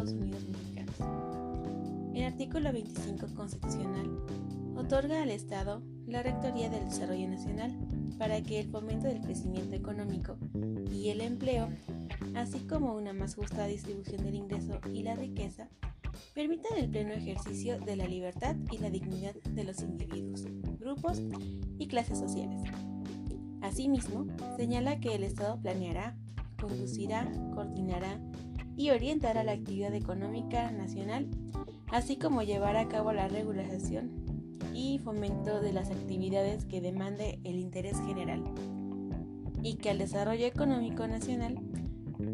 Estados Unidos mexicanos. El artículo 25 constitucional otorga al Estado la Rectoría del Desarrollo Nacional para que el fomento del crecimiento económico y el empleo, así como una más justa distribución del ingreso y la riqueza, permitan el pleno ejercicio de la libertad y la dignidad de los individuos, grupos y clases sociales. Asimismo, señala que el Estado planeará, conducirá, coordinará y orientará la actividad económica nacional, así como llevará a cabo la regulación y fomento de las actividades que demande el interés general, y que al desarrollo económico nacional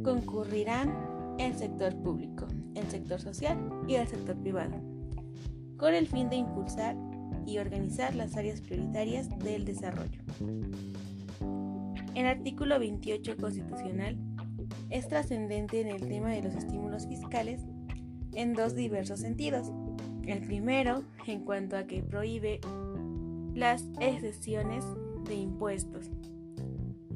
concurrirán el sector público, el sector social y el sector privado, con el fin de impulsar y organizar las áreas prioritarias del desarrollo. El artículo 28 constitucional es trascendente en el tema de los estímulos fiscales en dos diversos sentidos. El primero, en cuanto a que prohíbe las excesiones de impuestos.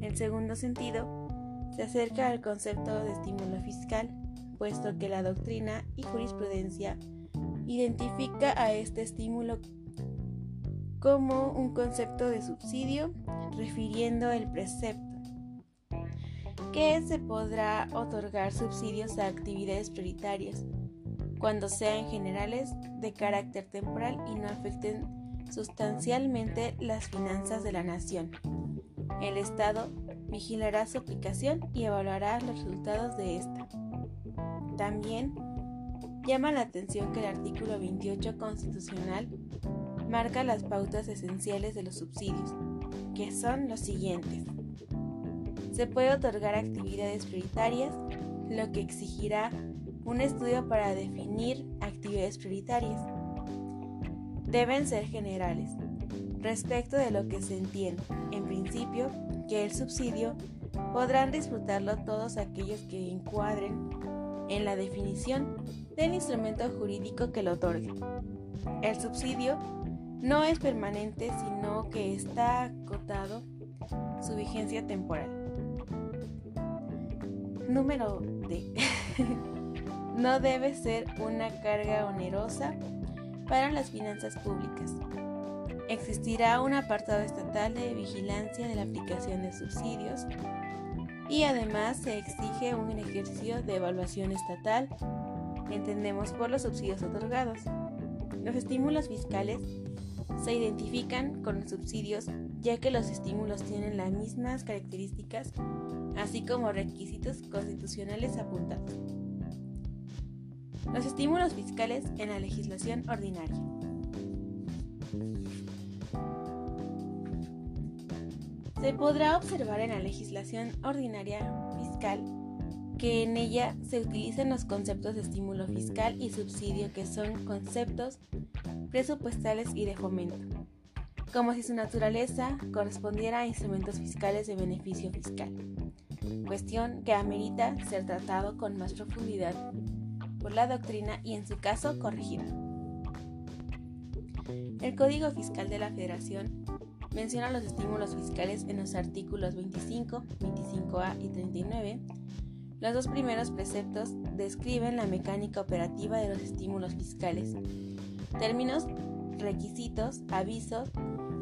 El segundo sentido, se acerca al concepto de estímulo fiscal, puesto que la doctrina y jurisprudencia identifica a este estímulo como un concepto de subsidio, refiriendo el precepto que se podrá otorgar subsidios a actividades prioritarias cuando sean generales de carácter temporal y no afecten sustancialmente las finanzas de la nación. El Estado vigilará su aplicación y evaluará los resultados de esta. También llama la atención que el artículo 28 constitucional marca las pautas esenciales de los subsidios, que son los siguientes. Se puede otorgar actividades prioritarias, lo que exigirá un estudio para definir actividades prioritarias. Deben ser generales, respecto de lo que se entiende, en principio, que el subsidio podrán disfrutarlo todos aquellos que encuadren en la definición del instrumento jurídico que lo otorgue. El subsidio no es permanente, sino que está acotado su vigencia temporal. Número D. no debe ser una carga onerosa para las finanzas públicas. Existirá un apartado estatal de vigilancia de la aplicación de subsidios y además se exige un ejercicio de evaluación estatal, entendemos por los subsidios otorgados. Los estímulos fiscales se identifican con los subsidios ya que los estímulos tienen las mismas características, así como requisitos constitucionales apuntados. Los estímulos fiscales en la legislación ordinaria. Se podrá observar en la legislación ordinaria fiscal que en ella se utilizan los conceptos de estímulo fiscal y subsidio que son conceptos presupuestales y de fomento, como si su naturaleza correspondiera a instrumentos fiscales de beneficio fiscal, cuestión que amerita ser tratado con más profundidad por la doctrina y en su caso corregida. El Código Fiscal de la Federación menciona los estímulos fiscales en los artículos 25, 25A y 39. Los dos primeros preceptos describen la mecánica operativa de los estímulos fiscales, términos, requisitos, avisos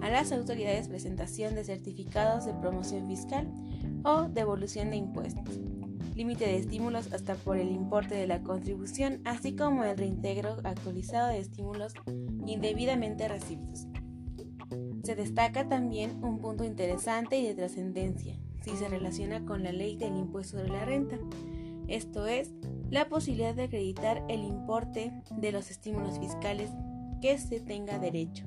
a las autoridades, presentación de certificados de promoción fiscal o devolución de impuestos, límite de estímulos hasta por el importe de la contribución, así como el reintegro actualizado de estímulos indebidamente recibidos. Se destaca también un punto interesante y de trascendencia, si se relaciona con la ley del impuesto sobre la renta, esto es, la posibilidad de acreditar el importe de los estímulos fiscales que se tenga derecho,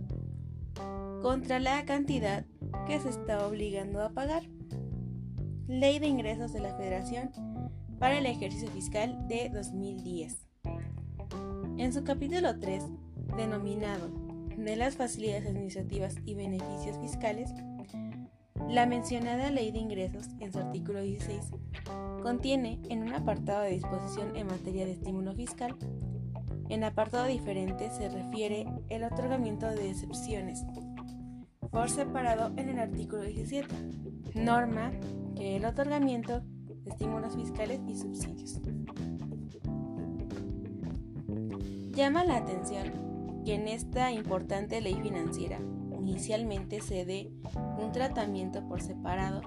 contra la cantidad que se está obligando a pagar. Ley de Ingresos de la Federación para el ejercicio fiscal de 2010. En su capítulo 3, denominado de las facilidades administrativas y beneficios fiscales, la mencionada Ley de Ingresos, en su artículo 16, contiene en un apartado de disposición en materia de estímulo fiscal, en apartado diferente se refiere el otorgamiento de excepciones, por separado en el artículo 17, norma que el otorgamiento estímulos fiscales y subsidios. Llama la atención que en esta importante ley financiera inicialmente se dé un tratamiento por separado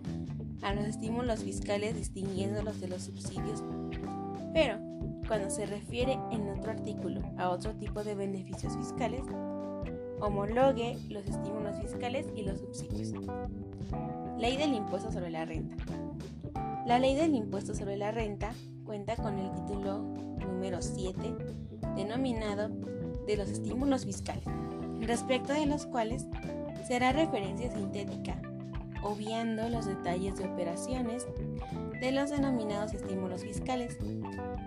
a los estímulos fiscales distinguiéndolos de los subsidios, pero cuando se refiere en otro artículo a otro tipo de beneficios fiscales, homologue los estímulos fiscales y los subsidios. Ley del impuesto sobre la renta. La ley del impuesto sobre la renta cuenta con el título número 7, denominado de los estímulos fiscales, respecto de los cuales será referencia sintética, obviando los detalles de operaciones de los denominados estímulos fiscales,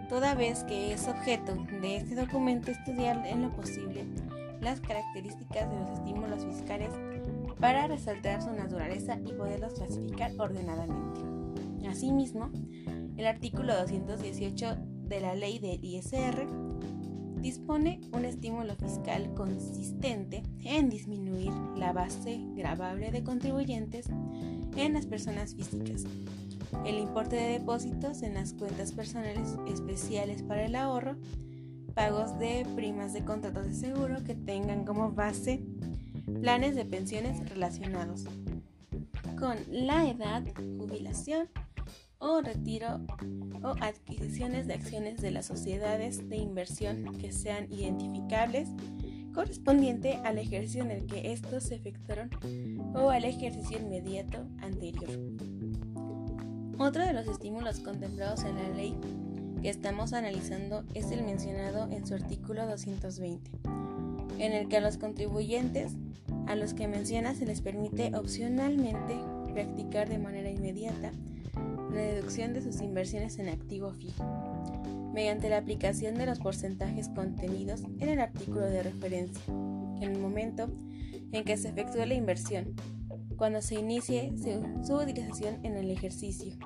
toda vez que es objeto de este documento estudiar en lo posible las características de los estímulos fiscales para resaltar su naturaleza y poderlos clasificar ordenadamente. Asimismo, el artículo 218 de la ley del ISR dispone un estímulo fiscal consistente en disminuir la base gravable de contribuyentes en las personas físicas, el importe de depósitos en las cuentas personales especiales para el ahorro, pagos de primas de contratos de seguro que tengan como base planes de pensiones relacionados con la edad, jubilación o retiro o adquisiciones de acciones de las sociedades de inversión que sean identificables correspondiente al ejercicio en el que estos se efectuaron o al ejercicio inmediato anterior. Otro de los estímulos contemplados en la ley que estamos analizando es el mencionado en su artículo 220, en el que a los contribuyentes a los que menciona se les permite opcionalmente practicar de manera inmediata la deducción de sus inversiones en activo fijo, mediante la aplicación de los porcentajes contenidos en el artículo de referencia, en el momento en que se efectúe la inversión, cuando se inicie su utilización en el ejercicio,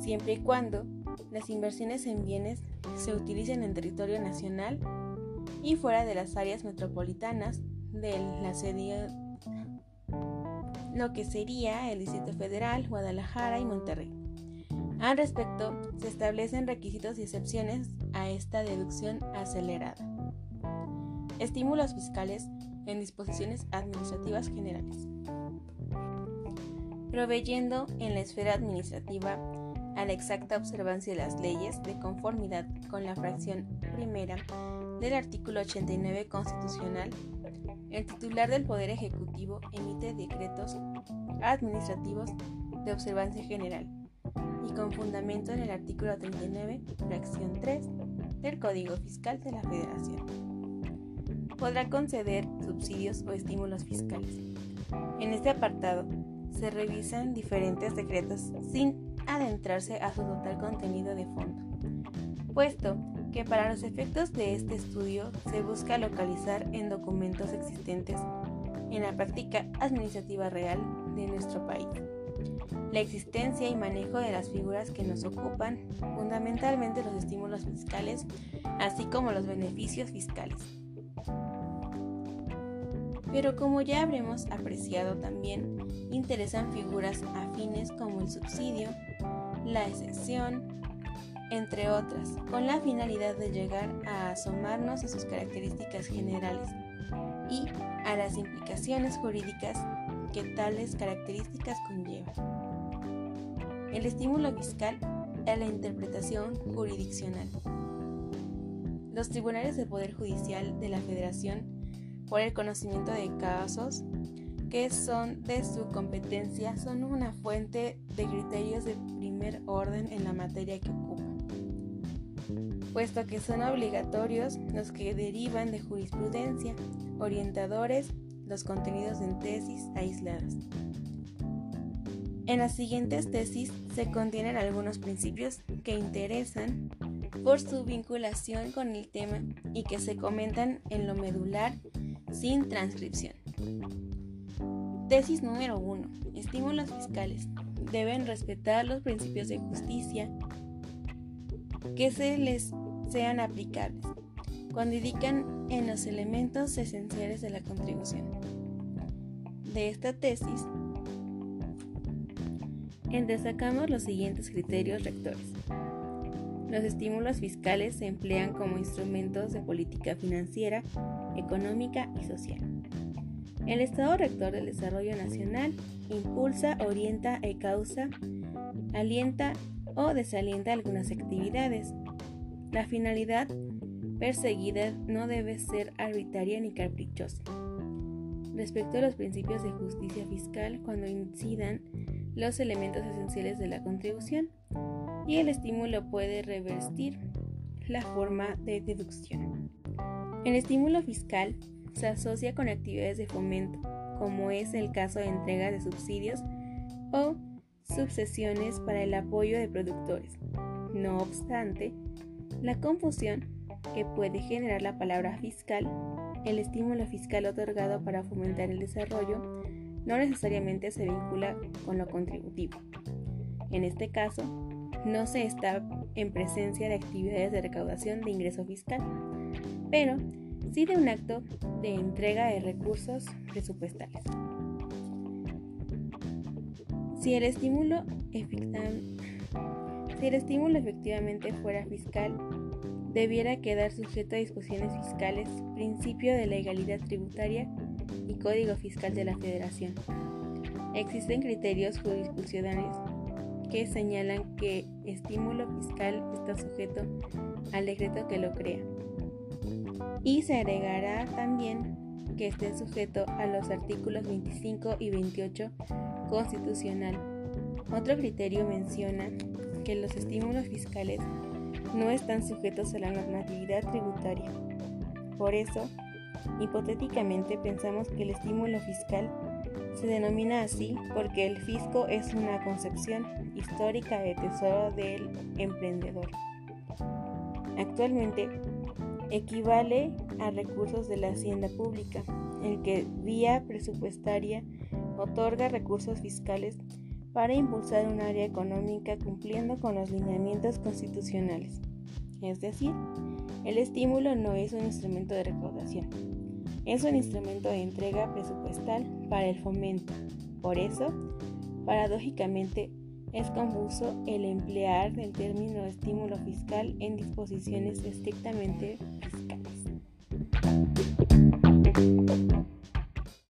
siempre y cuando las inversiones en bienes se utilicen en territorio nacional y fuera de las áreas metropolitanas de la sede lo que sería el Distrito Federal, Guadalajara y Monterrey. Al respecto, se establecen requisitos y excepciones a esta deducción acelerada. Estímulos fiscales en disposiciones administrativas generales. Proveyendo en la esfera administrativa a la exacta observancia de las leyes de conformidad con la fracción primera del artículo 89 constitucional el titular del Poder Ejecutivo emite decretos administrativos de observancia general y con fundamento en el artículo 39, fracción 3 del Código Fiscal de la Federación. Podrá conceder subsidios o estímulos fiscales. En este apartado se revisan diferentes decretos sin adentrarse a su total contenido de fondo, puesto que para los efectos de este estudio se busca localizar en documentos existentes en la práctica administrativa real de nuestro país. La existencia y manejo de las figuras que nos ocupan, fundamentalmente los estímulos fiscales, así como los beneficios fiscales. Pero como ya habremos apreciado también, interesan figuras afines como el subsidio, la excepción, entre otras, con la finalidad de llegar a asomarnos a sus características generales y a las implicaciones jurídicas que tales características conllevan. El estímulo fiscal a la interpretación jurisdiccional. Los tribunales del Poder Judicial de la Federación, por el conocimiento de casos que son de su competencia, son una fuente de criterios de primer orden en la materia que ocupan puesto que son obligatorios los que derivan de jurisprudencia, orientadores, los contenidos en tesis aisladas. En las siguientes tesis se contienen algunos principios que interesan por su vinculación con el tema y que se comentan en lo medular sin transcripción. Tesis número 1. Estímulos fiscales. Deben respetar los principios de justicia que se les sean aplicables cuando indican en los elementos esenciales de la contribución. De esta tesis, destacamos los siguientes criterios rectores. Los estímulos fiscales se emplean como instrumentos de política financiera, económica y social. El Estado Rector del Desarrollo Nacional impulsa, orienta e causa, alienta o desalienta algunas actividades. La finalidad perseguida no debe ser arbitraria ni caprichosa. Respecto a los principios de justicia fiscal cuando incidan los elementos esenciales de la contribución y el estímulo puede revertir la forma de deducción. El estímulo fiscal se asocia con actividades de fomento, como es el caso de entrega de subsidios o subsesiones para el apoyo de productores. No obstante, la confusión que puede generar la palabra fiscal, el estímulo fiscal otorgado para fomentar el desarrollo, no necesariamente se vincula con lo contributivo. En este caso, no se está en presencia de actividades de recaudación de ingreso fiscal, pero sí de un acto de entrega de recursos presupuestales. Si el estímulo, efectivamente fuera fiscal, debiera quedar sujeto a disposiciones fiscales, principio de legalidad tributaria y Código Fiscal de la Federación. Existen criterios jurisdiccionales que señalan que estímulo fiscal está sujeto al decreto que lo crea. Y se agregará también que esté sujeto a los artículos 25 y 28 constitucional. Otro criterio menciona que los estímulos fiscales no están sujetos a la normatividad tributaria. Por eso, hipotéticamente pensamos que el estímulo fiscal se denomina así porque el fisco es una concepción histórica de tesoro del emprendedor. Actualmente equivale a recursos de la hacienda pública, el que vía presupuestaria otorga recursos fiscales para impulsar un área económica cumpliendo con los lineamientos constitucionales. Es decir, el estímulo no es un instrumento de recaudación, es un instrumento de entrega presupuestal para el fomento. Por eso, paradójicamente, es confuso el emplear el término estímulo fiscal en disposiciones estrictamente